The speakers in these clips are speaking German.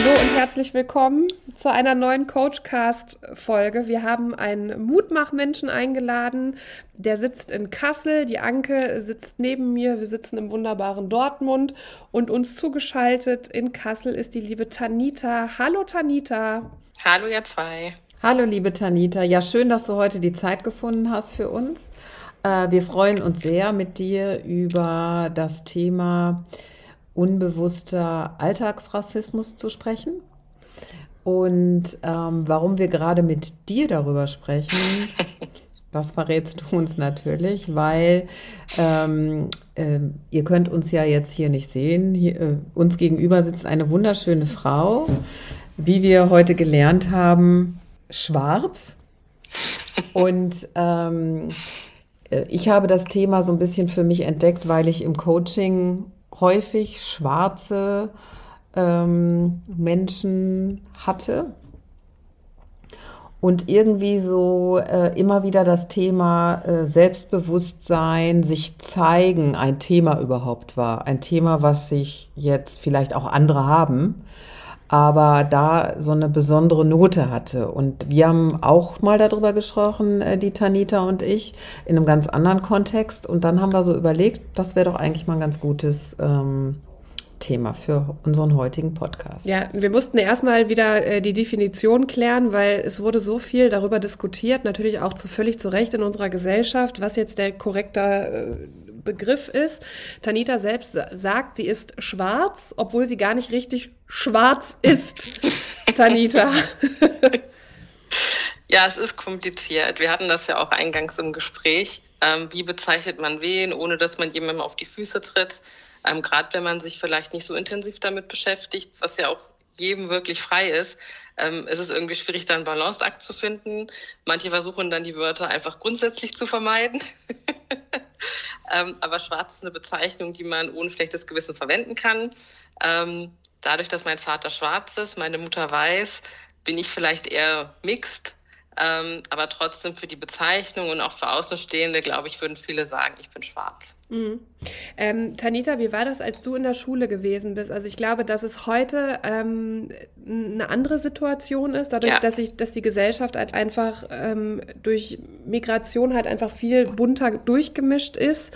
Hallo und herzlich willkommen zu einer neuen Coachcast-Folge. Wir haben einen Mutmachmenschen eingeladen, der sitzt in Kassel, die Anke sitzt neben mir, wir sitzen im wunderbaren Dortmund und uns zugeschaltet in Kassel ist die liebe Tanita. Hallo Tanita. Hallo ihr zwei. Hallo liebe Tanita. Ja, schön, dass du heute die Zeit gefunden hast für uns. Äh, wir freuen uns sehr mit dir über das Thema unbewusster Alltagsrassismus zu sprechen. Und ähm, warum wir gerade mit dir darüber sprechen, das verrätst du uns natürlich, weil ähm, äh, ihr könnt uns ja jetzt hier nicht sehen. Hier, äh, uns gegenüber sitzt eine wunderschöne Frau, wie wir heute gelernt haben, schwarz. Und ähm, äh, ich habe das Thema so ein bisschen für mich entdeckt, weil ich im Coaching häufig schwarze ähm, Menschen hatte. Und irgendwie so äh, immer wieder das Thema äh, Selbstbewusstsein, sich zeigen, ein Thema überhaupt war. Ein Thema, was sich jetzt vielleicht auch andere haben, aber da so eine besondere Note hatte. Und wir haben auch mal darüber gesprochen, äh, die Tanita und ich, in einem ganz anderen Kontext. Und dann haben wir so überlegt, das wäre doch eigentlich mal ein ganz gutes ähm, Thema für unseren heutigen Podcast. Ja, wir mussten erstmal wieder äh, die Definition klären, weil es wurde so viel darüber diskutiert, natürlich auch zu völlig zu Recht in unserer Gesellschaft, was jetzt der korrekte äh, Begriff ist. Tanita selbst sagt, sie ist schwarz, obwohl sie gar nicht richtig schwarz ist. Tanita. Ja, es ist kompliziert. Wir hatten das ja auch eingangs im Gespräch. Ähm, wie bezeichnet man wen, ohne dass man jemandem auf die Füße tritt? Ähm, Gerade wenn man sich vielleicht nicht so intensiv damit beschäftigt, was ja auch jedem wirklich frei ist, ähm, ist es irgendwie schwierig, da einen Balanceakt zu finden. Manche versuchen dann die Wörter einfach grundsätzlich zu vermeiden. ähm, aber schwarz ist eine Bezeichnung, die man ohne schlechtes Gewissen verwenden kann. Ähm, dadurch, dass mein Vater schwarz ist, meine Mutter weiß, bin ich vielleicht eher mixed. Ähm, aber trotzdem für die Bezeichnung und auch für Außenstehende, glaube ich, würden viele sagen, ich bin schwarz. Mhm. Ähm, Tanita, wie war das, als du in der Schule gewesen bist? Also ich glaube, dass es heute ähm, eine andere Situation ist, dadurch, ja. dass, ich, dass die Gesellschaft halt einfach ähm, durch Migration halt einfach viel bunter durchgemischt ist.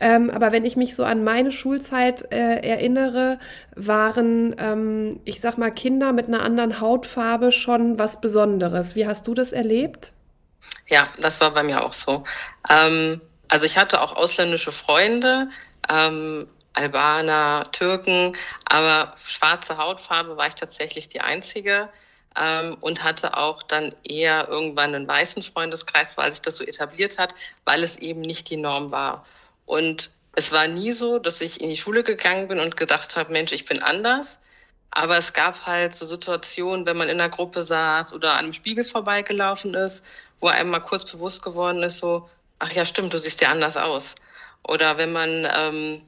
Ähm, aber wenn ich mich so an meine Schulzeit äh, erinnere, waren, ähm, ich sag mal, Kinder mit einer anderen Hautfarbe schon was Besonderes. Wie hast du das erlebt? Ja, das war bei mir auch so. Ähm, also ich hatte auch ausländische Freunde, ähm, Albaner, Türken, aber schwarze Hautfarbe war ich tatsächlich die einzige ähm, und hatte auch dann eher irgendwann einen weißen Freundeskreis, weil sich das so etabliert hat, weil es eben nicht die Norm war. Und es war nie so, dass ich in die Schule gegangen bin und gedacht habe, Mensch, ich bin anders. Aber es gab halt so Situationen, wenn man in einer Gruppe saß oder an einem Spiegel vorbeigelaufen ist, wo einem mal kurz bewusst geworden ist, so, ach ja, stimmt, du siehst ja anders aus. Oder wenn man ähm,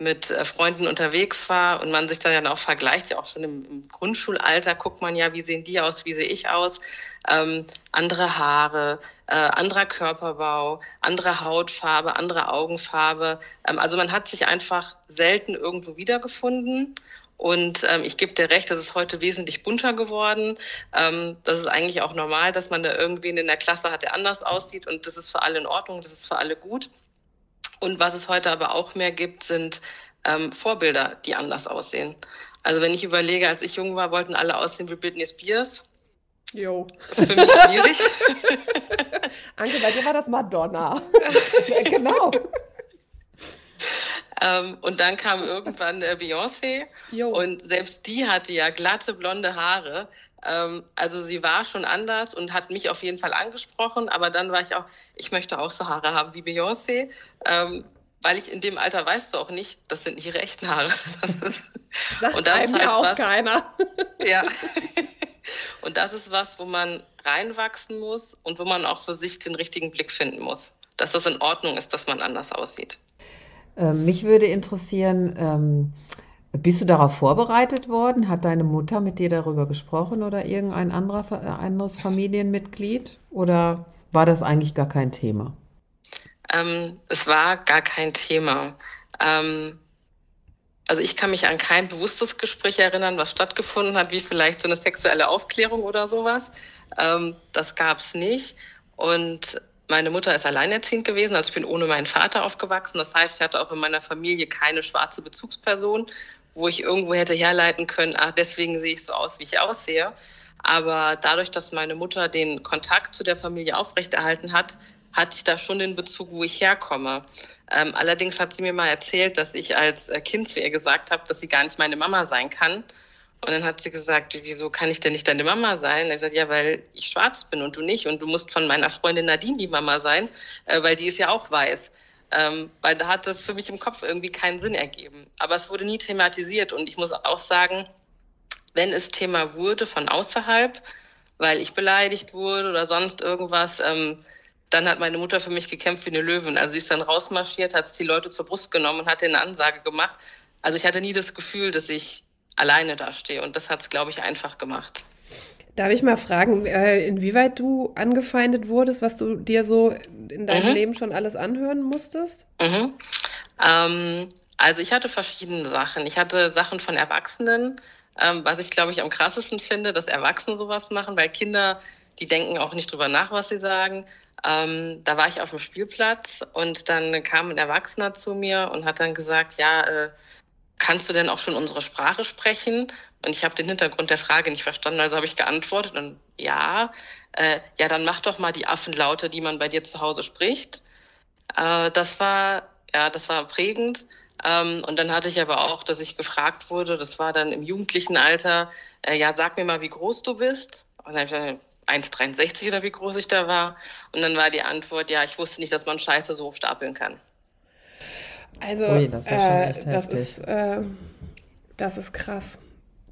mit äh, Freunden unterwegs war und man sich dann auch vergleicht, ja auch schon im, im Grundschulalter guckt man ja, wie sehen die aus, wie sehe ich aus, ähm, andere Haare, äh, anderer Körperbau, andere Hautfarbe, andere Augenfarbe. Ähm, also man hat sich einfach selten irgendwo wiedergefunden. Und ähm, ich gebe dir recht, das ist heute wesentlich bunter geworden. Ähm, das ist eigentlich auch normal, dass man da irgendwen in der Klasse hat, der anders aussieht. Und das ist für alle in Ordnung, das ist für alle gut. Und was es heute aber auch mehr gibt, sind ähm, Vorbilder, die anders aussehen. Also wenn ich überlege, als ich jung war, wollten alle aussehen wie Britney Spears. Jo. Für mich schwierig. Anke, bei dir war das Madonna. genau. Ähm, und dann kam irgendwann äh, Beyoncé. Und selbst die hatte ja glatte blonde Haare. Ähm, also sie war schon anders und hat mich auf jeden Fall angesprochen, aber dann war ich auch, ich möchte auch so Haare haben wie Beyoncé, ähm, weil ich in dem Alter weißt du auch nicht, das sind nicht ihre echten Haare. Das ist, Sagt und das ist halt auch was, keiner. Ja. Und das ist was, wo man reinwachsen muss und wo man auch für sich den richtigen Blick finden muss, dass das in Ordnung ist, dass man anders aussieht. Ähm, mich würde interessieren, ähm, bist du darauf vorbereitet worden? Hat deine Mutter mit dir darüber gesprochen oder irgendein anderer, äh, anderes Familienmitglied? Oder war das eigentlich gar kein Thema? Ähm, es war gar kein Thema. Ähm, also ich kann mich an kein bewusstes Gespräch erinnern, was stattgefunden hat, wie vielleicht so eine sexuelle Aufklärung oder sowas. Ähm, das gab es nicht. Und meine Mutter ist alleinerziehend gewesen, also ich bin ohne meinen Vater aufgewachsen. Das heißt, ich hatte auch in meiner Familie keine schwarze Bezugsperson, wo ich irgendwo hätte herleiten können, ah, deswegen sehe ich so aus, wie ich aussehe. Aber dadurch, dass meine Mutter den Kontakt zu der Familie aufrechterhalten hat, hatte ich da schon den Bezug, wo ich herkomme. Ähm, allerdings hat sie mir mal erzählt, dass ich als äh, Kind zu ihr gesagt habe, dass sie gar nicht meine Mama sein kann. Und dann hat sie gesagt, wieso kann ich denn nicht deine Mama sein? Und ich gesagt, ja, weil ich schwarz bin und du nicht. Und du musst von meiner Freundin Nadine die Mama sein, äh, weil die ist ja auch weiß. Ähm, weil da hat das für mich im Kopf irgendwie keinen Sinn ergeben. Aber es wurde nie thematisiert. Und ich muss auch sagen, wenn es Thema wurde von außerhalb, weil ich beleidigt wurde oder sonst irgendwas, ähm, dann hat meine Mutter für mich gekämpft wie eine Löwin. Also sie ist dann rausmarschiert, hat die Leute zur Brust genommen und hat eine Ansage gemacht. Also ich hatte nie das Gefühl, dass ich alleine dastehe. Und das hat es, glaube ich, einfach gemacht. Darf ich mal fragen, äh, inwieweit du angefeindet wurdest, was du dir so in deinem mhm. Leben schon alles anhören musstest? Mhm. Ähm, also ich hatte verschiedene Sachen. Ich hatte Sachen von Erwachsenen, ähm, was ich, glaube ich, am krassesten finde, dass Erwachsene sowas machen, weil Kinder, die denken auch nicht drüber nach, was sie sagen. Ähm, da war ich auf dem Spielplatz und dann kam ein Erwachsener zu mir und hat dann gesagt, ja, äh, kannst du denn auch schon unsere Sprache sprechen? Und ich habe den Hintergrund der Frage nicht verstanden, also habe ich geantwortet und ja, äh, ja, dann mach doch mal die Affenlaute, die man bei dir zu Hause spricht. Äh, das war, ja, das war prägend. Ähm, und dann hatte ich aber auch, dass ich gefragt wurde, das war dann im jugendlichen Alter, äh, ja, sag mir mal, wie groß du bist. Und dann habe ich 1,63 oder wie groß ich da war. Und dann war die Antwort, ja, ich wusste nicht, dass man Scheiße so hoch stapeln kann. Also, Ui, das, ist, äh, das, ist äh, das ist krass.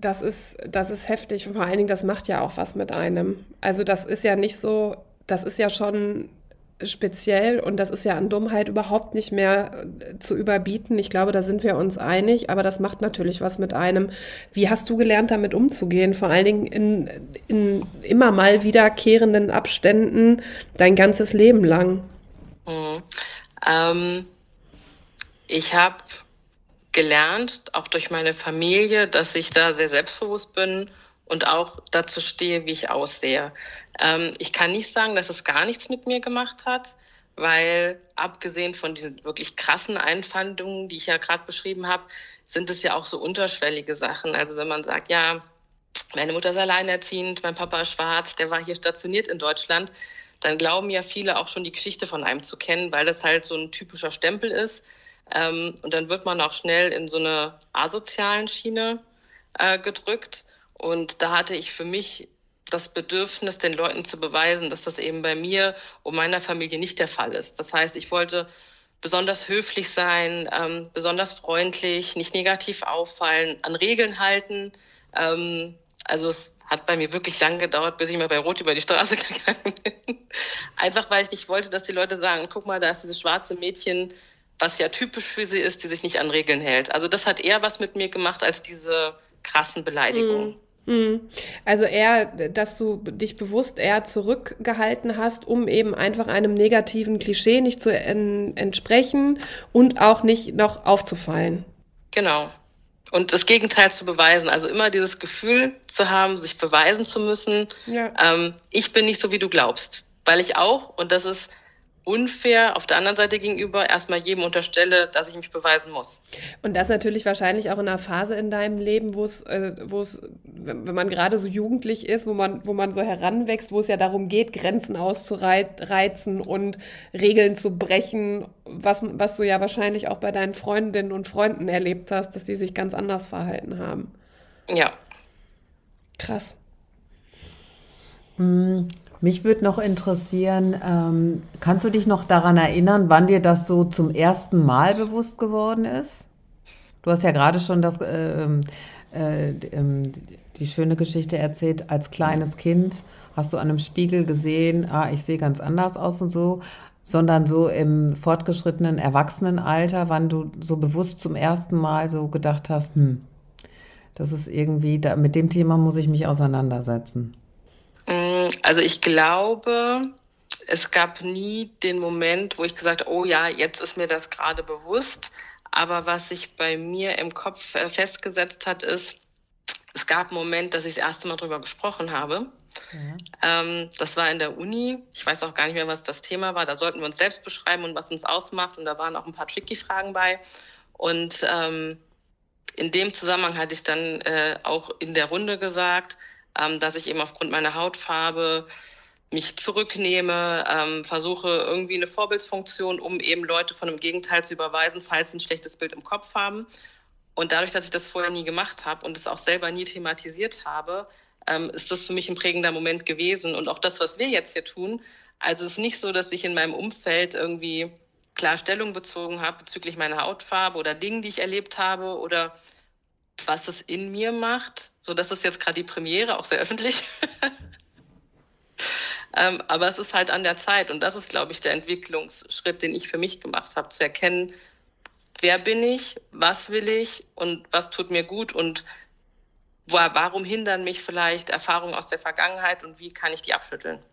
Das ist, das ist heftig. Und vor allen Dingen, das macht ja auch was mit einem. Also, das ist ja nicht so, das ist ja schon speziell und das ist ja an Dummheit überhaupt nicht mehr äh, zu überbieten. Ich glaube, da sind wir uns einig, aber das macht natürlich was mit einem. Wie hast du gelernt, damit umzugehen? Vor allen Dingen in, in immer mal wiederkehrenden Abständen dein ganzes Leben lang. Mhm. Ähm, ich habe gelernt, auch durch meine Familie, dass ich da sehr selbstbewusst bin und auch dazu stehe, wie ich aussehe. Ähm, ich kann nicht sagen, dass es gar nichts mit mir gemacht hat, weil abgesehen von diesen wirklich krassen Einfandungen, die ich ja gerade beschrieben habe, sind es ja auch so unterschwellige Sachen. Also wenn man sagt, ja, meine Mutter ist alleinerziehend, mein Papa ist schwarz, der war hier stationiert in Deutschland, dann glauben ja viele auch schon die Geschichte von einem zu kennen, weil das halt so ein typischer Stempel ist. Ähm, und dann wird man auch schnell in so eine asozialen Schiene äh, gedrückt. Und da hatte ich für mich das Bedürfnis, den Leuten zu beweisen, dass das eben bei mir und meiner Familie nicht der Fall ist. Das heißt, ich wollte besonders höflich sein, ähm, besonders freundlich, nicht negativ auffallen, an Regeln halten. Ähm, also es hat bei mir wirklich lang gedauert, bis ich mal bei Rot über die Straße gegangen bin. Einfach weil ich nicht wollte, dass die Leute sagen, guck mal, da ist dieses schwarze Mädchen, was ja typisch für sie ist, die sich nicht an Regeln hält. Also das hat eher was mit mir gemacht als diese krassen Beleidigungen. Mm. Also eher, dass du dich bewusst eher zurückgehalten hast, um eben einfach einem negativen Klischee nicht zu en entsprechen und auch nicht noch aufzufallen. Genau. Und das Gegenteil zu beweisen. Also immer dieses Gefühl zu haben, sich beweisen zu müssen. Ja. Ähm, ich bin nicht so, wie du glaubst. Weil ich auch, und das ist unfair auf der anderen Seite gegenüber erstmal jedem unterstelle, dass ich mich beweisen muss. Und das natürlich wahrscheinlich auch in einer Phase in deinem Leben, wo es, äh, wo es, wenn man gerade so jugendlich ist, wo man, wo man so heranwächst, wo es ja darum geht, Grenzen auszureizen und Regeln zu brechen, was, was du ja wahrscheinlich auch bei deinen Freundinnen und Freunden erlebt hast, dass die sich ganz anders verhalten haben. Ja. Krass. Hm, mich würde noch interessieren, ähm, kannst du dich noch daran erinnern, wann dir das so zum ersten Mal bewusst geworden ist? Du hast ja gerade schon das, äh, äh, ähm, die schöne Geschichte erzählt, als kleines Kind hast du an einem Spiegel gesehen, ah, ich sehe ganz anders aus und so. sondern so im fortgeschrittenen Erwachsenenalter, wann du so bewusst zum ersten Mal so gedacht hast, hm, das ist irgendwie, da, mit dem Thema muss ich mich auseinandersetzen? Mm, also ich glaube, es gab nie den Moment, wo ich gesagt oh ja, jetzt ist mir das gerade bewusst. Aber was sich bei mir im Kopf äh, festgesetzt hat, ist, es gab einen Moment, dass ich das erste Mal darüber gesprochen habe. Ja. Ähm, das war in der Uni. Ich weiß auch gar nicht mehr, was das Thema war. Da sollten wir uns selbst beschreiben und was uns ausmacht. Und da waren auch ein paar tricky Fragen bei. Und ähm, in dem Zusammenhang hatte ich dann äh, auch in der Runde gesagt, ähm, dass ich eben aufgrund meiner Hautfarbe mich zurücknehme, ähm, versuche irgendwie eine Vorbildsfunktion, um eben Leute von dem Gegenteil zu überweisen, falls sie ein schlechtes Bild im Kopf haben. Und dadurch, dass ich das vorher nie gemacht habe und es auch selber nie thematisiert habe, ähm, ist das für mich ein prägender Moment gewesen. Und auch das, was wir jetzt hier tun, also es ist nicht so, dass ich in meinem Umfeld irgendwie klar Stellung bezogen habe bezüglich meiner Hautfarbe oder Dingen, die ich erlebt habe oder was es in mir macht. So, das ist jetzt gerade die Premiere, auch sehr öffentlich. ähm, aber es ist halt an der Zeit und das ist, glaube ich, der Entwicklungsschritt, den ich für mich gemacht habe, zu erkennen, wer bin ich, was will ich und was tut mir gut und warum hindern mich vielleicht Erfahrungen aus der Vergangenheit und wie kann ich die abschütteln.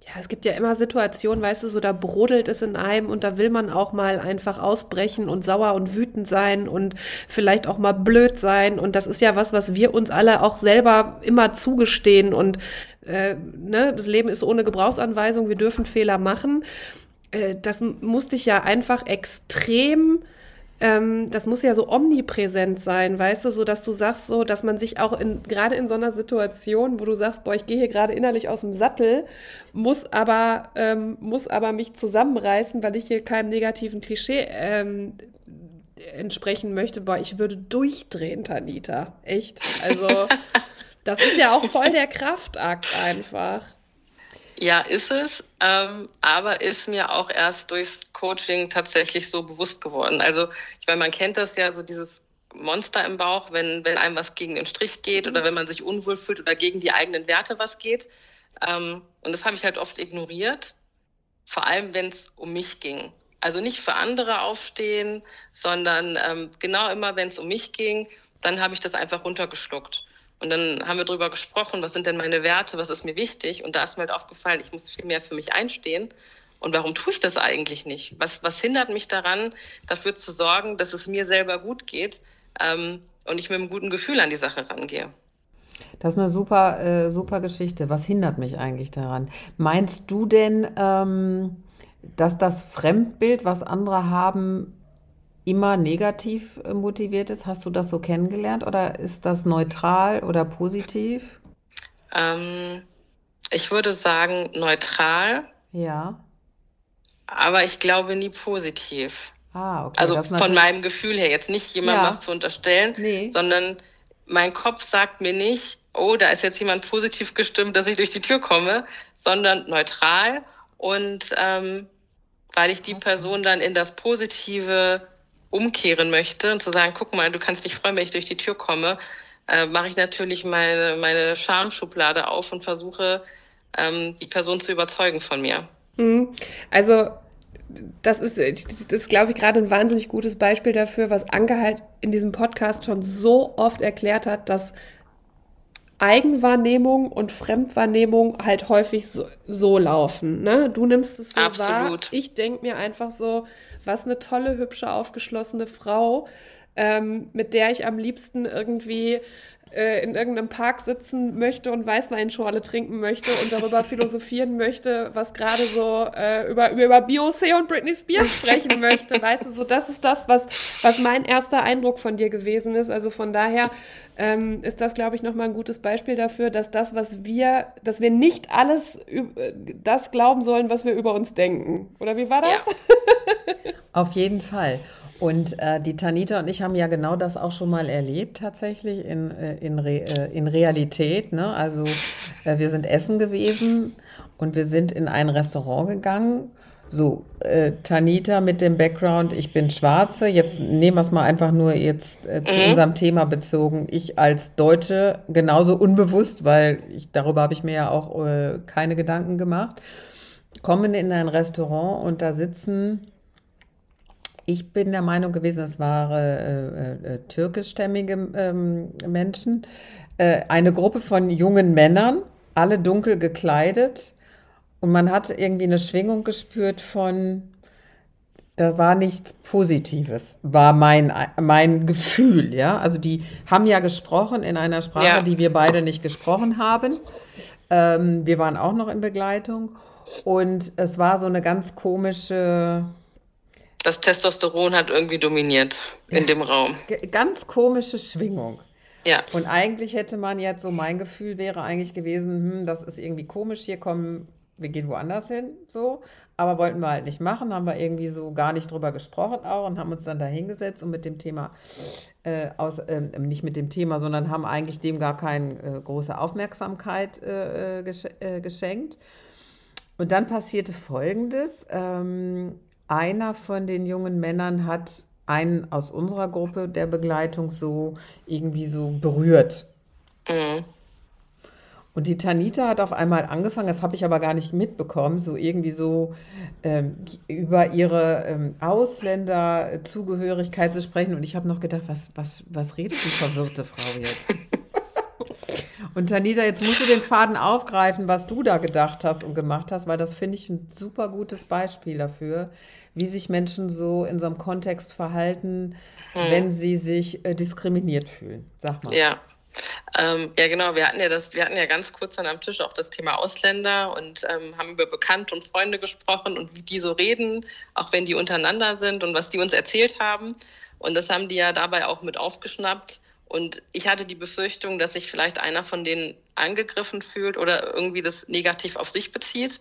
Ja, es gibt ja immer Situationen, weißt du, so da brodelt es in einem und da will man auch mal einfach ausbrechen und sauer und wütend sein und vielleicht auch mal blöd sein. Und das ist ja was, was wir uns alle auch selber immer zugestehen. Und äh, ne, das Leben ist ohne Gebrauchsanweisung, wir dürfen Fehler machen. Äh, das musste ich ja einfach extrem ähm, das muss ja so omnipräsent sein, weißt du, so dass du sagst, so, dass man sich auch in, gerade in so einer Situation, wo du sagst, boah, ich gehe hier gerade innerlich aus dem Sattel, muss aber, ähm, muss aber mich zusammenreißen, weil ich hier keinem negativen Klischee ähm, entsprechen möchte. Boah, ich würde durchdrehen, Tanita. Echt. Also, das ist ja auch voll der Kraftakt einfach. Ja, ist es, ähm, aber ist mir auch erst durchs Coaching tatsächlich so bewusst geworden. Also, ich meine, man kennt das ja, so dieses Monster im Bauch, wenn, wenn einem was gegen den Strich geht oder wenn man sich unwohl fühlt oder gegen die eigenen Werte was geht. Ähm, und das habe ich halt oft ignoriert, vor allem wenn es um mich ging. Also nicht für andere aufstehen, sondern ähm, genau immer, wenn es um mich ging, dann habe ich das einfach runtergeschluckt. Und dann haben wir darüber gesprochen, was sind denn meine Werte, was ist mir wichtig. Und da ist mir halt aufgefallen, ich muss viel mehr für mich einstehen. Und warum tue ich das eigentlich nicht? Was, was hindert mich daran, dafür zu sorgen, dass es mir selber gut geht ähm, und ich mit einem guten Gefühl an die Sache rangehe? Das ist eine super, äh, super Geschichte. Was hindert mich eigentlich daran? Meinst du denn, ähm, dass das Fremdbild, was andere haben, immer negativ äh, motiviert ist? Hast du das so kennengelernt oder ist das neutral oder positiv? Ähm, ich würde sagen neutral. Ja. Aber ich glaube nie positiv. Ah, okay. Also von meinem Gefühl her, jetzt nicht jemandem ja. was zu unterstellen, nee. sondern mein Kopf sagt mir nicht, oh, da ist jetzt jemand positiv gestimmt, dass ich durch die Tür komme, sondern neutral und ähm, weil ich die Person dann in das Positive umkehren möchte und zu sagen, guck mal, du kannst dich freuen, wenn ich durch die Tür komme, äh, mache ich natürlich meine, meine Schamschublade auf und versuche, ähm, die Person zu überzeugen von mir. Mhm. Also das ist, das ist, glaube ich, gerade ein wahnsinnig gutes Beispiel dafür, was Anke halt in diesem Podcast schon so oft erklärt hat, dass Eigenwahrnehmung und Fremdwahrnehmung halt häufig so, so laufen. Ne? Du nimmst es so Absolut. wahr. Ich denke mir einfach so, was eine tolle, hübsche, aufgeschlossene Frau, ähm, mit der ich am liebsten irgendwie äh, in irgendeinem Park sitzen möchte und Weißweinschorle trinken möchte und darüber philosophieren möchte, was gerade so äh, über, über Beyoncé und Britney Spears sprechen möchte. Weißt du, so das ist das, was, was mein erster Eindruck von dir gewesen ist. Also von daher ähm, ist das, glaube ich, nochmal ein gutes Beispiel dafür, dass das, was wir, dass wir nicht alles das glauben sollen, was wir über uns denken. Oder wie war das? Ja. Auf jeden Fall. Und äh, die Tanita und ich haben ja genau das auch schon mal erlebt, tatsächlich in, äh, in, Re, äh, in Realität. Ne? Also äh, wir sind essen gewesen und wir sind in ein Restaurant gegangen. So, äh, Tanita mit dem Background, ich bin Schwarze. Jetzt nehmen wir es mal einfach nur jetzt äh, zu mhm. unserem Thema bezogen. Ich als Deutsche genauso unbewusst, weil ich, darüber habe ich mir ja auch keine Gedanken gemacht. kommen in ein Restaurant und da sitzen, ich bin der Meinung gewesen, es waren äh, äh, türkischstämmige ähm, Menschen, äh, eine Gruppe von jungen Männern, alle dunkel gekleidet. Und man hat irgendwie eine Schwingung gespürt von, da war nichts Positives, war mein, mein Gefühl, ja. Also die haben ja gesprochen in einer Sprache, ja. die wir beide nicht gesprochen haben. Ähm, wir waren auch noch in Begleitung. Und es war so eine ganz komische. Das Testosteron hat irgendwie dominiert in dem Raum. Ganz komische Schwingung. Ja. Und eigentlich hätte man jetzt so, mein Gefühl wäre eigentlich gewesen, hm, das ist irgendwie komisch, hier kommen, wir gehen woanders hin, so. Aber wollten wir halt nicht machen, haben wir irgendwie so gar nicht drüber gesprochen auch und haben uns dann da hingesetzt und mit dem Thema, äh, aus, äh, nicht mit dem Thema, sondern haben eigentlich dem gar keine äh, große Aufmerksamkeit äh, äh, gesch äh, geschenkt. Und dann passierte Folgendes. Ähm, einer von den jungen Männern hat einen aus unserer Gruppe der Begleitung so irgendwie so berührt. Mhm. Und die Tanita hat auf einmal angefangen, das habe ich aber gar nicht mitbekommen, so irgendwie so ähm, über ihre ähm, Ausländerzugehörigkeit zu sprechen. Und ich habe noch gedacht, was, was, was redet die verwirrte Frau jetzt? Und Tanita, jetzt musst du den Faden aufgreifen, was du da gedacht hast und gemacht hast, weil das finde ich ein super gutes Beispiel dafür, wie sich Menschen so in so einem Kontext verhalten, hm. wenn sie sich äh, diskriminiert fühlen. Sag mal. Ja. Ähm, ja, genau. Wir hatten ja das, wir hatten ja ganz kurz dann am Tisch auch das Thema Ausländer und ähm, haben über Bekannte und Freunde gesprochen und wie die so reden, auch wenn die untereinander sind und was die uns erzählt haben. Und das haben die ja dabei auch mit aufgeschnappt. Und ich hatte die Befürchtung, dass sich vielleicht einer von denen angegriffen fühlt oder irgendwie das negativ auf sich bezieht.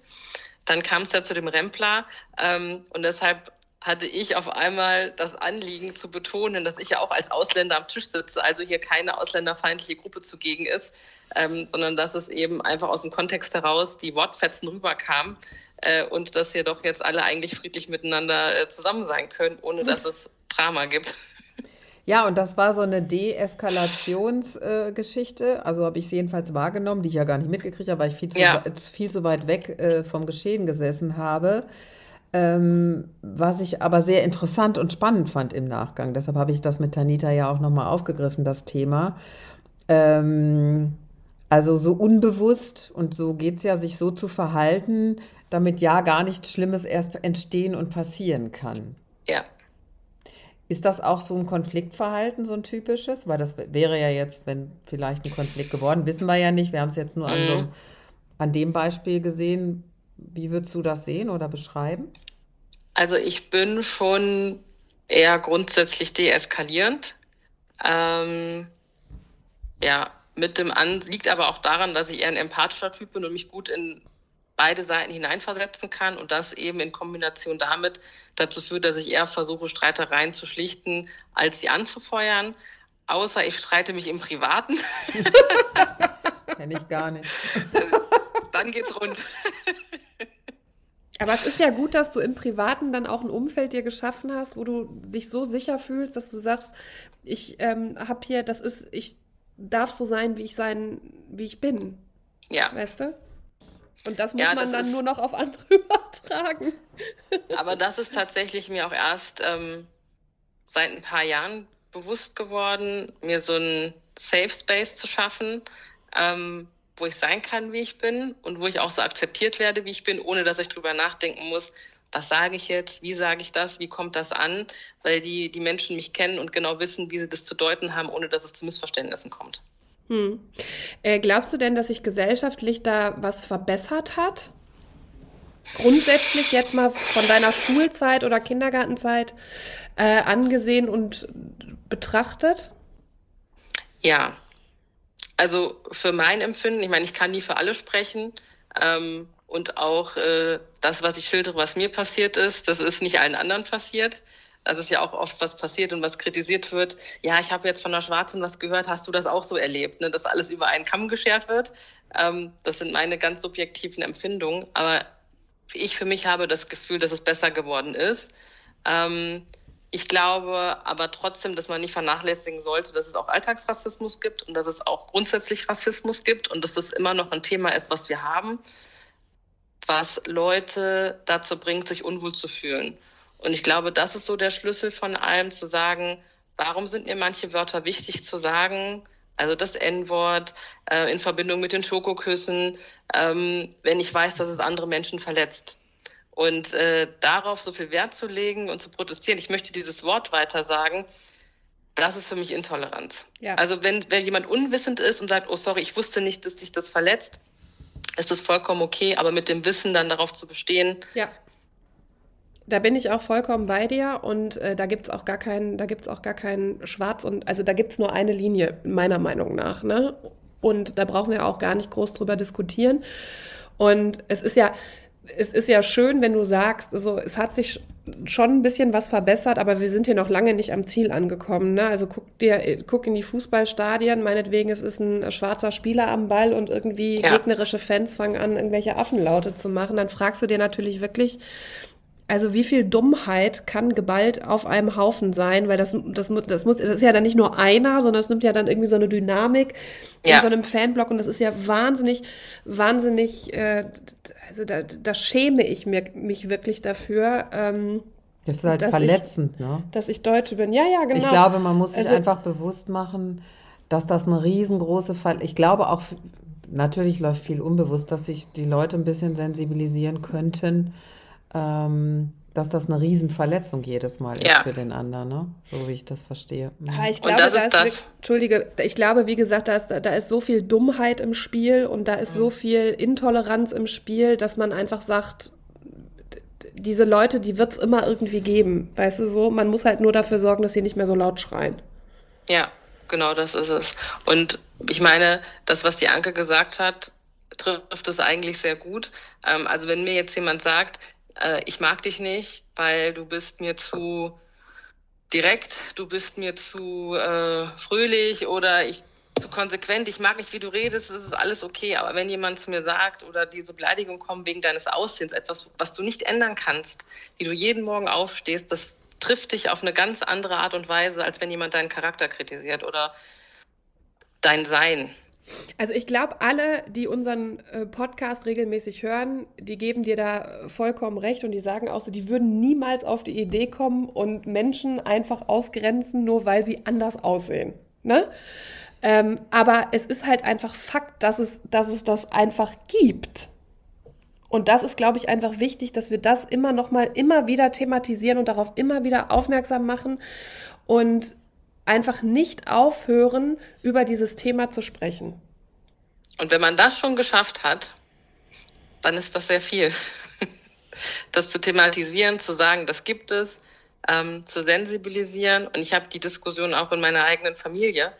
Dann kam es ja zu dem Rempler ähm, und deshalb hatte ich auf einmal das Anliegen zu betonen, dass ich ja auch als Ausländer am Tisch sitze, also hier keine ausländerfeindliche Gruppe zugegen ist, ähm, sondern dass es eben einfach aus dem Kontext heraus die Wortfetzen rüberkam äh, und dass hier doch jetzt alle eigentlich friedlich miteinander äh, zusammen sein können, ohne dass es Drama gibt. Ja, und das war so eine Deeskalationsgeschichte. Äh, also habe ich sie jedenfalls wahrgenommen, die ich ja gar nicht mitgekriegt habe, weil ich viel zu, ja. viel zu weit weg äh, vom Geschehen gesessen habe. Ähm, was ich aber sehr interessant und spannend fand im Nachgang. Deshalb habe ich das mit Tanita ja auch nochmal aufgegriffen, das Thema. Ähm, also so unbewusst und so geht es ja, sich so zu verhalten, damit ja gar nichts Schlimmes erst entstehen und passieren kann. Ja. Ist das auch so ein Konfliktverhalten, so ein typisches? Weil das wäre ja jetzt, wenn vielleicht ein Konflikt geworden, wissen wir ja nicht. Wir haben es jetzt nur an, so, mhm. an dem Beispiel gesehen. Wie würdest du das sehen oder beschreiben? Also ich bin schon eher grundsätzlich deeskalierend. Ähm, ja, mit dem An liegt aber auch daran, dass ich eher ein empathischer Typ bin und mich gut in beide Seiten hineinversetzen kann und das eben in Kombination damit dazu führt, dass ich eher versuche, Streitereien zu schlichten, als sie anzufeuern. Außer ich streite mich im Privaten. Kenne ich gar nicht. Dann geht's rund. Aber es ist ja gut, dass du im Privaten dann auch ein Umfeld dir geschaffen hast, wo du dich so sicher fühlst, dass du sagst, ich ähm, habe hier, das ist, ich darf so sein, wie ich sein, wie ich bin. Ja. Weißt du? Und das muss ja, man das dann nur noch auf andere übertragen. Aber das ist tatsächlich mir auch erst ähm, seit ein paar Jahren bewusst geworden, mir so einen Safe Space zu schaffen, ähm, wo ich sein kann, wie ich bin und wo ich auch so akzeptiert werde, wie ich bin, ohne dass ich drüber nachdenken muss, was sage ich jetzt, wie sage ich das, wie kommt das an, weil die, die Menschen mich kennen und genau wissen, wie sie das zu deuten haben, ohne dass es zu Missverständnissen kommt. Hm. Äh, glaubst du denn, dass sich gesellschaftlich da was verbessert hat? Grundsätzlich jetzt mal von deiner Schulzeit oder Kindergartenzeit äh, angesehen und betrachtet? Ja, also für mein Empfinden, ich meine, ich kann nie für alle sprechen. Ähm, und auch äh, das, was ich schildere, was mir passiert ist, das ist nicht allen anderen passiert. Das ist ja auch oft was passiert und was kritisiert wird. Ja, ich habe jetzt von der Schwarzen was gehört. Hast du das auch so erlebt, ne? dass alles über einen Kamm geschert wird? Ähm, das sind meine ganz subjektiven Empfindungen. Aber ich für mich habe das Gefühl, dass es besser geworden ist. Ähm, ich glaube aber trotzdem, dass man nicht vernachlässigen sollte, dass es auch Alltagsrassismus gibt und dass es auch grundsätzlich Rassismus gibt und dass das immer noch ein Thema ist, was wir haben was Leute dazu bringt, sich unwohl zu fühlen. Und ich glaube, das ist so der Schlüssel von allem, zu sagen, warum sind mir manche Wörter wichtig zu sagen? Also das N-Wort äh, in Verbindung mit den Schokoküssen, ähm, wenn ich weiß, dass es andere Menschen verletzt. Und äh, darauf so viel Wert zu legen und zu protestieren, ich möchte dieses Wort weiter sagen, das ist für mich Intoleranz. Ja. Also wenn, wenn jemand unwissend ist und sagt, oh sorry, ich wusste nicht, dass dich das verletzt, ist das vollkommen okay, aber mit dem Wissen dann darauf zu bestehen, ja. Da bin ich auch vollkommen bei dir und äh, da gibt es auch gar keinen, da gibt es auch gar keinen Schwarz und also da gibt es nur eine Linie, meiner Meinung nach. Ne? Und da brauchen wir auch gar nicht groß drüber diskutieren. Und es ist ja, es ist ja schön, wenn du sagst, also es hat sich schon ein bisschen was verbessert, aber wir sind hier noch lange nicht am Ziel angekommen. Ne? Also guck dir, guck in die Fußballstadien, meinetwegen, es ist ein schwarzer Spieler am Ball und irgendwie ja. gegnerische Fans fangen an, irgendwelche Affenlaute zu machen. Dann fragst du dir natürlich wirklich, also wie viel Dummheit kann geballt auf einem Haufen sein, weil das, das, das, muss, das ist ja dann nicht nur einer, sondern es nimmt ja dann irgendwie so eine Dynamik ja. in so einem Fanblock und das ist ja wahnsinnig, wahnsinnig, äh, also da, da schäme ich mir, mich wirklich dafür. Ähm, das ist halt verletzend, ich, ne? Dass ich Deutsche bin. Ja, ja, genau. Ich glaube, man muss sich also, einfach bewusst machen, dass das eine riesengroße Fall. Ich glaube auch, natürlich läuft viel unbewusst, dass sich die Leute ein bisschen sensibilisieren könnten ähm, dass das eine Riesenverletzung jedes Mal ist für den anderen, ne? so wie ich das verstehe. Mhm. Ja, ich glaube, da ist, das. Entschuldige, ich glaube, wie gesagt, da ist, da ist so viel Dummheit im Spiel und da ist mhm. so viel Intoleranz im Spiel, dass man einfach sagt, diese Leute, die wird es immer irgendwie geben, weißt du so? Man muss halt nur dafür sorgen, dass sie nicht mehr so laut schreien. Ja, genau das ist es. Und ich meine, das, was die Anke gesagt hat, trifft es eigentlich sehr gut. Ähm, also wenn mir jetzt jemand sagt, äh, ich mag dich nicht, weil du bist mir zu direkt, du bist mir zu äh, fröhlich oder ich zu konsequent, ich mag nicht, wie du redest, das ist alles okay. Aber wenn jemand zu mir sagt oder diese Beleidigung kommt wegen deines Aussehens, etwas, was du nicht ändern kannst, wie du jeden Morgen aufstehst, das trifft dich auf eine ganz andere Art und Weise, als wenn jemand deinen Charakter kritisiert oder dein Sein. Also ich glaube, alle, die unseren äh, Podcast regelmäßig hören, die geben dir da äh, vollkommen recht und die sagen auch so, die würden niemals auf die Idee kommen und Menschen einfach ausgrenzen, nur weil sie anders aussehen. Ne? Ähm, aber es ist halt einfach Fakt, dass es, dass es das einfach gibt. Und das ist, glaube ich, einfach wichtig, dass wir das immer noch mal, immer wieder thematisieren und darauf immer wieder aufmerksam machen. Und einfach nicht aufhören, über dieses Thema zu sprechen. Und wenn man das schon geschafft hat, dann ist das sehr viel. Das zu thematisieren, zu sagen, das gibt es, ähm, zu sensibilisieren. Und ich habe die Diskussion auch in meiner eigenen Familie.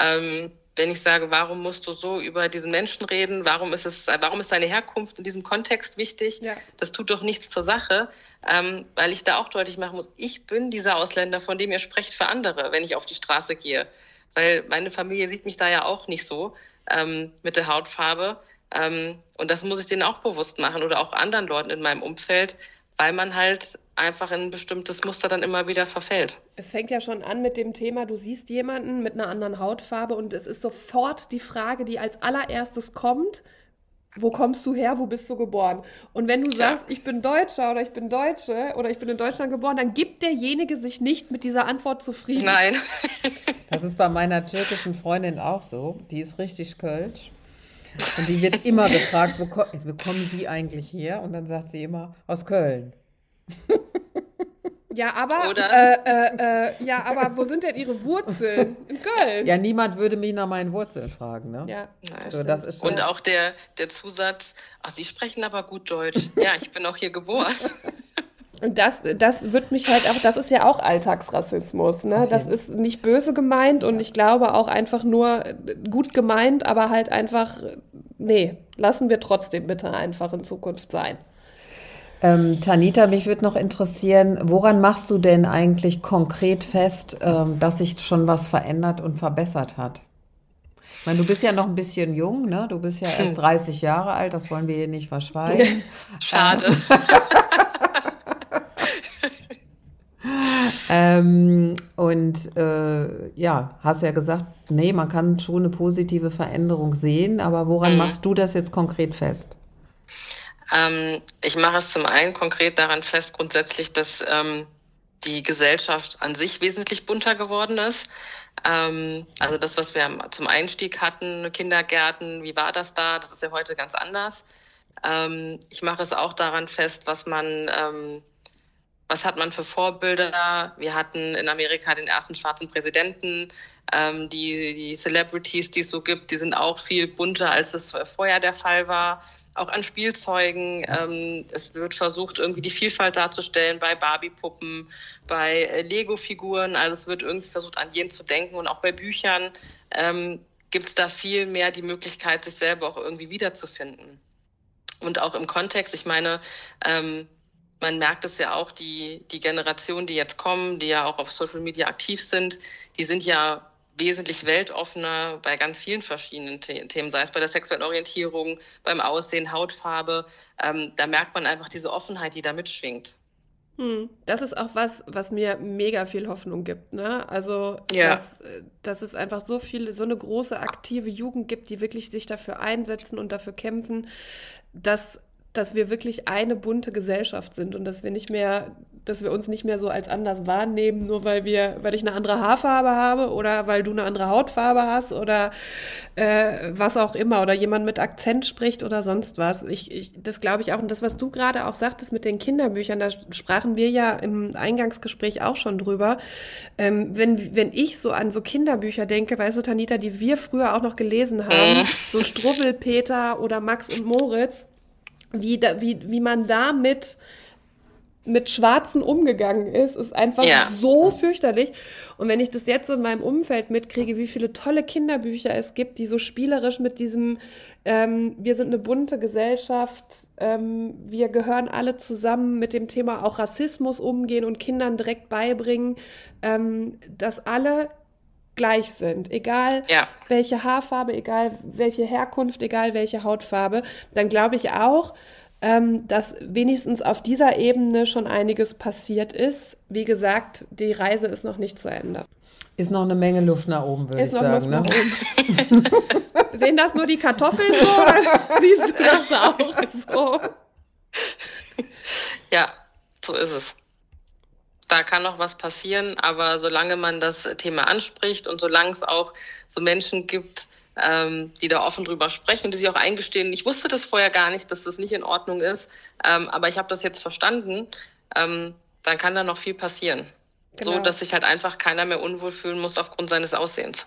Ähm, wenn ich sage, warum musst du so über diesen Menschen reden? Warum ist es, warum ist deine Herkunft in diesem Kontext wichtig? Ja. Das tut doch nichts zur Sache, ähm, weil ich da auch deutlich machen muss, ich bin dieser Ausländer, von dem ihr sprecht für andere, wenn ich auf die Straße gehe. Weil meine Familie sieht mich da ja auch nicht so ähm, mit der Hautfarbe. Ähm, und das muss ich denen auch bewusst machen oder auch anderen Leuten in meinem Umfeld, weil man halt einfach in ein bestimmtes Muster dann immer wieder verfällt. Es fängt ja schon an mit dem Thema, du siehst jemanden mit einer anderen Hautfarbe und es ist sofort die Frage, die als allererstes kommt, wo kommst du her, wo bist du geboren? Und wenn du sagst, ich bin Deutscher oder ich bin Deutsche oder ich bin in Deutschland geboren, dann gibt derjenige sich nicht mit dieser Antwort zufrieden. Nein. das ist bei meiner türkischen Freundin auch so. Die ist richtig kölsch. Und die wird immer gefragt, wo, wo kommen Sie eigentlich her? Und dann sagt sie immer, aus Köln. Ja, aber, äh, äh, äh, ja, aber wo sind denn Ihre Wurzeln? In Köln. Ja, niemand würde mich nach meinen Wurzeln fragen, ne? Ja, so, das ist Und auch der, der Zusatz, ach, Sie sprechen aber gut Deutsch. ja, ich bin auch hier geboren. Und das, das wird mich halt auch, das ist ja auch Alltagsrassismus, ne? Das ist nicht böse gemeint und ich glaube auch einfach nur gut gemeint, aber halt einfach, nee, lassen wir trotzdem bitte einfach in Zukunft sein. Ähm, Tanita, mich würde noch interessieren, woran machst du denn eigentlich konkret fest, ähm, dass sich schon was verändert und verbessert hat? Ich meine, du bist ja noch ein bisschen jung, ne? Du bist ja erst 30 Jahre alt, das wollen wir hier nicht verschweigen. Schade. ähm, und äh, ja, hast ja gesagt, nee, man kann schon eine positive Veränderung sehen, aber woran mhm. machst du das jetzt konkret fest? Ähm, ich mache es zum einen konkret daran fest, grundsätzlich, dass ähm, die Gesellschaft an sich wesentlich bunter geworden ist. Ähm, also das, was wir zum Einstieg hatten, Kindergärten, wie war das da? Das ist ja heute ganz anders. Ähm, ich mache es auch daran fest, was man, ähm, was hat man für Vorbilder? Wir hatten in Amerika den ersten schwarzen Präsidenten. Ähm, die, die Celebrities, die es so gibt, die sind auch viel bunter, als es vorher der Fall war auch an Spielzeugen. Ähm, es wird versucht, irgendwie die Vielfalt darzustellen bei Barbie-Puppen, bei äh, Lego-Figuren. Also es wird irgendwie versucht, an jeden zu denken. Und auch bei Büchern ähm, gibt es da viel mehr die Möglichkeit, sich selber auch irgendwie wiederzufinden. Und auch im Kontext, ich meine, ähm, man merkt es ja auch, die, die Generationen, die jetzt kommen, die ja auch auf Social Media aktiv sind, die sind ja wesentlich weltoffener bei ganz vielen verschiedenen Themen, sei es bei der sexuellen Orientierung, beim Aussehen, Hautfarbe. Ähm, da merkt man einfach diese Offenheit, die da mitschwingt. Hm, das ist auch was, was mir mega viel Hoffnung gibt. Ne? Also, ja. dass, dass es einfach so viel, so eine große aktive Jugend gibt, die wirklich sich dafür einsetzen und dafür kämpfen, dass dass wir wirklich eine bunte Gesellschaft sind und dass wir nicht mehr, dass wir uns nicht mehr so als anders wahrnehmen, nur weil wir, weil ich eine andere Haarfarbe habe oder weil du eine andere Hautfarbe hast oder äh, was auch immer oder jemand mit Akzent spricht oder sonst was. Ich, ich, das glaube ich auch. Und das, was du gerade auch sagtest mit den Kinderbüchern, da sprachen wir ja im Eingangsgespräch auch schon drüber. Ähm, wenn, wenn ich so an so Kinderbücher denke, weißt du, Tanita, die wir früher auch noch gelesen haben, mhm. so Struwwelpeter oder Max und Moritz, wie, da, wie, wie man da mit, Schwarzen umgegangen ist, ist einfach ja. so fürchterlich. Und wenn ich das jetzt in meinem Umfeld mitkriege, wie viele tolle Kinderbücher es gibt, die so spielerisch mit diesem, ähm, wir sind eine bunte Gesellschaft, ähm, wir gehören alle zusammen mit dem Thema auch Rassismus umgehen und Kindern direkt beibringen, ähm, dass alle gleich sind, egal ja. welche Haarfarbe, egal welche Herkunft, egal welche Hautfarbe, dann glaube ich auch, ähm, dass wenigstens auf dieser Ebene schon einiges passiert ist. Wie gesagt, die Reise ist noch nicht zu Ende. Ist noch eine Menge Luft nach oben, würde ich sagen. Luft ne? nach oben. Sehen das nur die Kartoffeln so oder siehst du das auch so? Ja, so ist es da kann noch was passieren, aber solange man das Thema anspricht und solange es auch so Menschen gibt, ähm, die da offen drüber sprechen, die sich auch eingestehen, ich wusste das vorher gar nicht, dass das nicht in Ordnung ist, ähm, aber ich habe das jetzt verstanden, ähm, dann kann da noch viel passieren. Genau. So, dass sich halt einfach keiner mehr unwohl fühlen muss aufgrund seines Aussehens.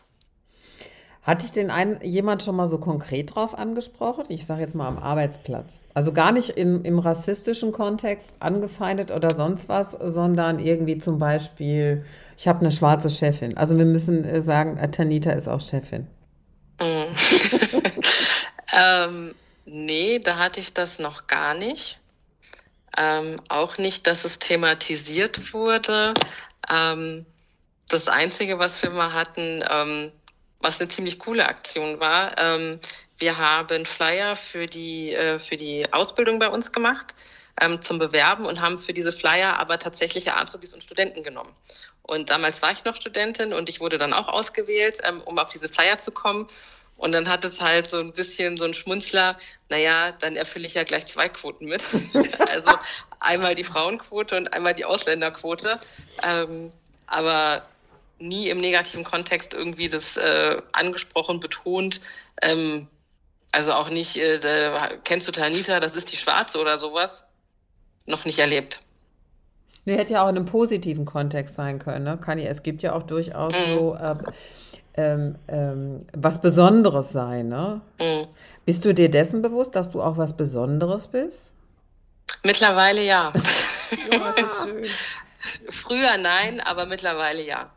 Hat dich denn ein, jemand schon mal so konkret drauf angesprochen? Ich sage jetzt mal am Arbeitsplatz. Also gar nicht im, im rassistischen Kontext angefeindet oder sonst was, sondern irgendwie zum Beispiel, ich habe eine schwarze Chefin. Also wir müssen äh, sagen, Tanita ist auch Chefin. Mm. ähm, nee, da hatte ich das noch gar nicht. Ähm, auch nicht, dass es thematisiert wurde. Ähm, das Einzige, was wir mal hatten, ähm, was eine ziemlich coole Aktion war. Ähm, wir haben Flyer für die, äh, für die Ausbildung bei uns gemacht ähm, zum Bewerben und haben für diese Flyer aber tatsächliche Azubis und Studenten genommen. Und damals war ich noch Studentin und ich wurde dann auch ausgewählt, ähm, um auf diese Flyer zu kommen. Und dann hat es halt so ein bisschen so ein Schmunzler, naja, dann erfülle ich ja gleich zwei Quoten mit. also einmal die Frauenquote und einmal die Ausländerquote. Ähm, aber nie im negativen Kontext irgendwie das äh, angesprochen, betont. Ähm, also auch nicht, äh, da, kennst du Tanita, das ist die Schwarze oder sowas? Noch nicht erlebt. Nee, hätte ja auch in einem positiven Kontext sein können. Ne? Kann ja, es gibt ja auch durchaus mm. so äh, ähm, ähm, was Besonderes sein. Ne? Mm. Bist du dir dessen bewusst, dass du auch was Besonderes bist? Mittlerweile ja. oh, das ist schön. Früher nein, aber mittlerweile ja.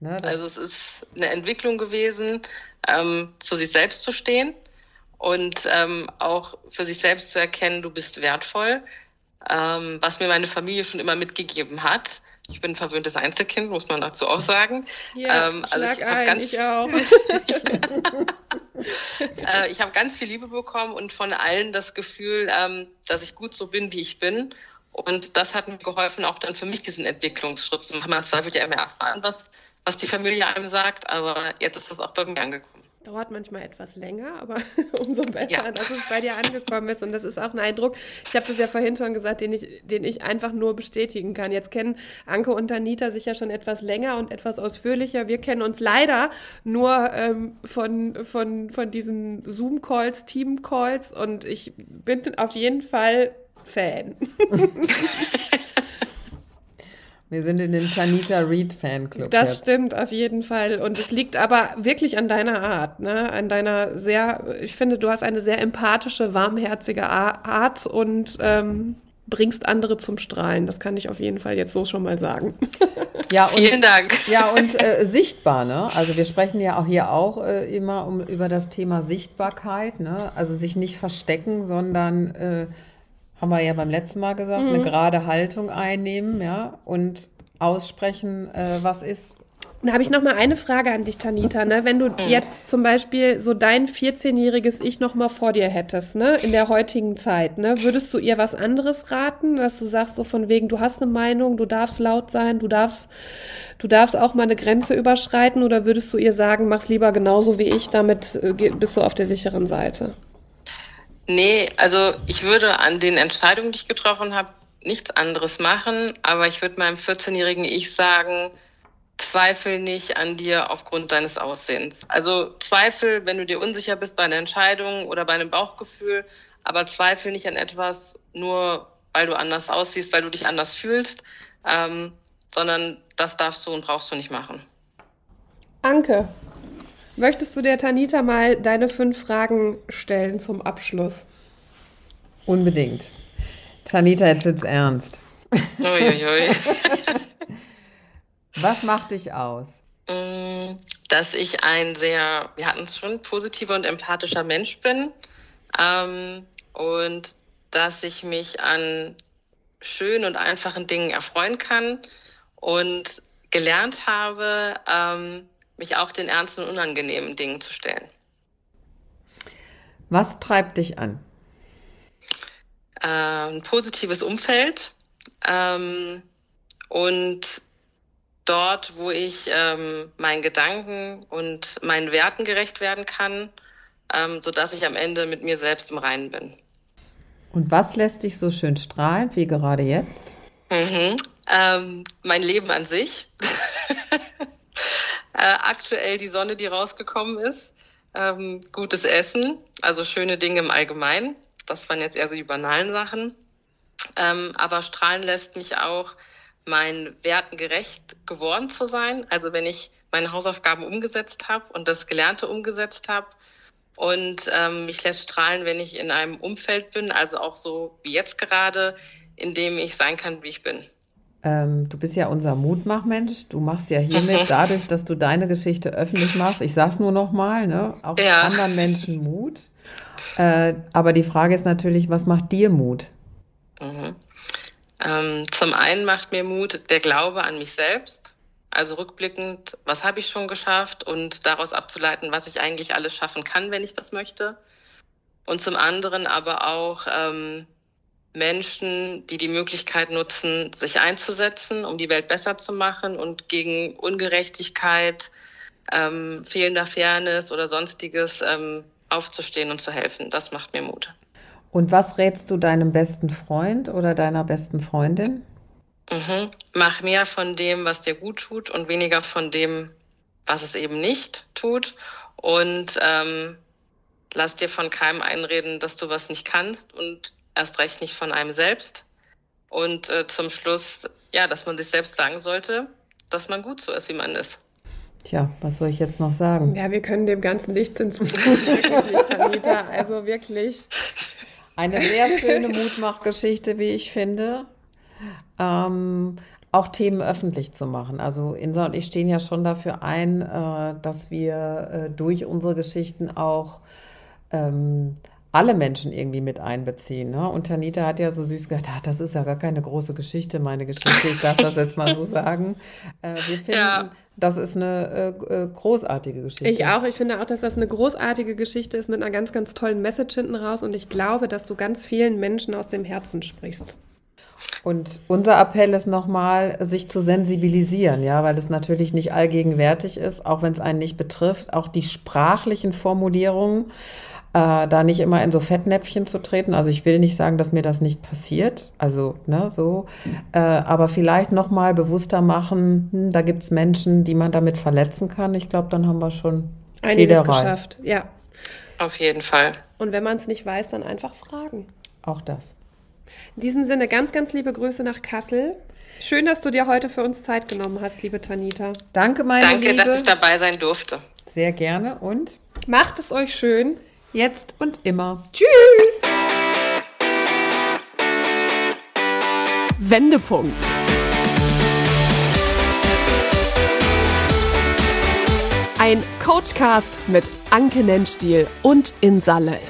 Ne, also es ist eine Entwicklung gewesen, ähm, zu sich selbst zu stehen und ähm, auch für sich selbst zu erkennen, du bist wertvoll, ähm, was mir meine Familie schon immer mitgegeben hat. Ich bin ein verwöhntes Einzelkind, muss man dazu auch sagen. Ja, ähm, also ich habe ganz, ich auch. äh, ich habe ganz viel Liebe bekommen und von allen das Gefühl, ähm, dass ich gut so bin, wie ich bin. Und das hat mir geholfen, auch dann für mich diesen Entwicklungsschritt zu machen. Man zweifelt ja immer erstmal an, was was die Familie einem sagt, aber jetzt ist das auch bei mir angekommen. dauert manchmal etwas länger, aber umso besser, ja. dass es bei dir angekommen ist. Und das ist auch ein Eindruck, ich habe das ja vorhin schon gesagt, den ich, den ich einfach nur bestätigen kann. Jetzt kennen Anke und Anita sich ja schon etwas länger und etwas ausführlicher. Wir kennen uns leider nur ähm, von, von, von diesen Zoom-Calls, Team-Calls und ich bin auf jeden Fall Fan. Wir sind in dem Tanita Reed Fanclub. Das jetzt. stimmt auf jeden Fall. Und es liegt aber wirklich an deiner Art, ne? An deiner sehr, ich finde, du hast eine sehr empathische, warmherzige Art und ähm, bringst andere zum Strahlen. Das kann ich auf jeden Fall jetzt so schon mal sagen. Ja, und, Vielen Dank. Ja, und äh, sichtbar, ne? Also wir sprechen ja auch hier auch äh, immer um, über das Thema Sichtbarkeit, ne? Also sich nicht verstecken, sondern äh, haben wir ja beim letzten Mal gesagt, mhm. eine gerade Haltung einnehmen, ja, und aussprechen, äh, was ist. Da habe ich noch mal eine Frage an dich, Tanita. Ne? Wenn du mhm. jetzt zum Beispiel so dein 14-jähriges Ich noch mal vor dir hättest, ne? in der heutigen Zeit, ne? würdest du ihr was anderes raten, dass du sagst so von wegen, du hast eine Meinung, du darfst laut sein, du darfst, du darfst auch mal eine Grenze überschreiten, oder würdest du ihr sagen, mach's lieber genauso wie ich, damit äh, bist du auf der sicheren Seite? Nee, also ich würde an den Entscheidungen, die ich getroffen habe, nichts anderes machen, aber ich würde meinem 14-jährigen Ich sagen, zweifel nicht an dir aufgrund deines Aussehens. Also zweifel, wenn du dir unsicher bist bei einer Entscheidung oder bei einem Bauchgefühl, aber zweifel nicht an etwas nur, weil du anders aussiehst, weil du dich anders fühlst, ähm, sondern das darfst du und brauchst du nicht machen. Anke, Möchtest du der Tanita mal deine fünf Fragen stellen zum Abschluss? Unbedingt. Tanita, jetzt wird's ernst. Uiuiui. Was macht dich aus? Mm, dass ich ein sehr, wir hatten es schon, positiver und empathischer Mensch bin. Ähm, und dass ich mich an schönen und einfachen Dingen erfreuen kann und gelernt habe, ähm, mich auch den ernsten und unangenehmen Dingen zu stellen. Was treibt dich an? Ein positives Umfeld ähm, und dort, wo ich ähm, meinen Gedanken und meinen Werten gerecht werden kann, ähm, sodass ich am Ende mit mir selbst im Reinen bin. Und was lässt dich so schön strahlen wie gerade jetzt? Mhm. Ähm, mein Leben an sich. Äh, aktuell die Sonne, die rausgekommen ist. Ähm, gutes Essen, also schöne Dinge im Allgemeinen. Das waren jetzt eher so die banalen Sachen. Ähm, aber strahlen lässt mich auch, meinen Werten gerecht geworden zu sein. Also wenn ich meine Hausaufgaben umgesetzt habe und das Gelernte umgesetzt habe. Und ähm, mich lässt strahlen, wenn ich in einem Umfeld bin, also auch so wie jetzt gerade, in dem ich sein kann, wie ich bin. Ähm, du bist ja unser Mutmachmensch. Du machst ja hiermit dadurch, dass du deine Geschichte öffentlich machst, ich sag's nur noch mal, ne, auch ja. anderen Menschen Mut. Äh, aber die Frage ist natürlich, was macht dir Mut? Mhm. Ähm, zum einen macht mir Mut der Glaube an mich selbst. Also rückblickend, was habe ich schon geschafft und daraus abzuleiten, was ich eigentlich alles schaffen kann, wenn ich das möchte. Und zum anderen aber auch ähm, Menschen, die die Möglichkeit nutzen, sich einzusetzen, um die Welt besser zu machen und gegen Ungerechtigkeit, ähm, fehlender Fairness oder sonstiges ähm, aufzustehen und zu helfen. Das macht mir Mut. Und was rätst du deinem besten Freund oder deiner besten Freundin? Mhm. Mach mehr von dem, was dir gut tut und weniger von dem, was es eben nicht tut. Und ähm, lass dir von keinem einreden, dass du was nicht kannst und erst recht nicht von einem selbst. Und äh, zum Schluss, ja, dass man sich selbst sagen sollte, dass man gut so ist, wie man ist. Tja, was soll ich jetzt noch sagen? Ja, wir können dem Ganzen nichts hinzufügen, wirklich. Also wirklich. Eine sehr schöne Mutmachgeschichte, wie ich finde. Ähm, auch Themen öffentlich zu machen. Also Insa und ich stehen ja schon dafür ein, äh, dass wir äh, durch unsere Geschichten auch ähm, alle Menschen irgendwie mit einbeziehen. Ne? Und Tanita hat ja so süß gesagt, ah, das ist ja gar keine große Geschichte, meine Geschichte. Ich darf das jetzt mal so sagen. Äh, wir finden, ja. das ist eine äh, äh, großartige Geschichte. Ich auch. Ich finde auch, dass das eine großartige Geschichte ist mit einer ganz, ganz tollen Message hinten raus. Und ich glaube, dass du ganz vielen Menschen aus dem Herzen sprichst. Und unser Appell ist nochmal, sich zu sensibilisieren, ja, weil es natürlich nicht allgegenwärtig ist, auch wenn es einen nicht betrifft. Auch die sprachlichen Formulierungen, äh, da nicht immer in so Fettnäpfchen zu treten. Also ich will nicht sagen, dass mir das nicht passiert, also ne, so, äh, aber vielleicht nochmal bewusster machen, hm, da gibt es Menschen, die man damit verletzen kann. Ich glaube, dann haben wir schon einiges geschafft. Ja. Auf jeden Fall. Und wenn man es nicht weiß, dann einfach fragen. Auch das. In diesem Sinne ganz, ganz liebe Grüße nach Kassel. Schön, dass du dir heute für uns Zeit genommen hast, liebe Tanita. Danke, meine Danke, Liebe. dass ich dabei sein durfte. Sehr gerne und macht es euch schön. Jetzt und immer. Tschüss. Wendepunkt. Ein Coachcast mit Anke Nennstiel und Insa Löll.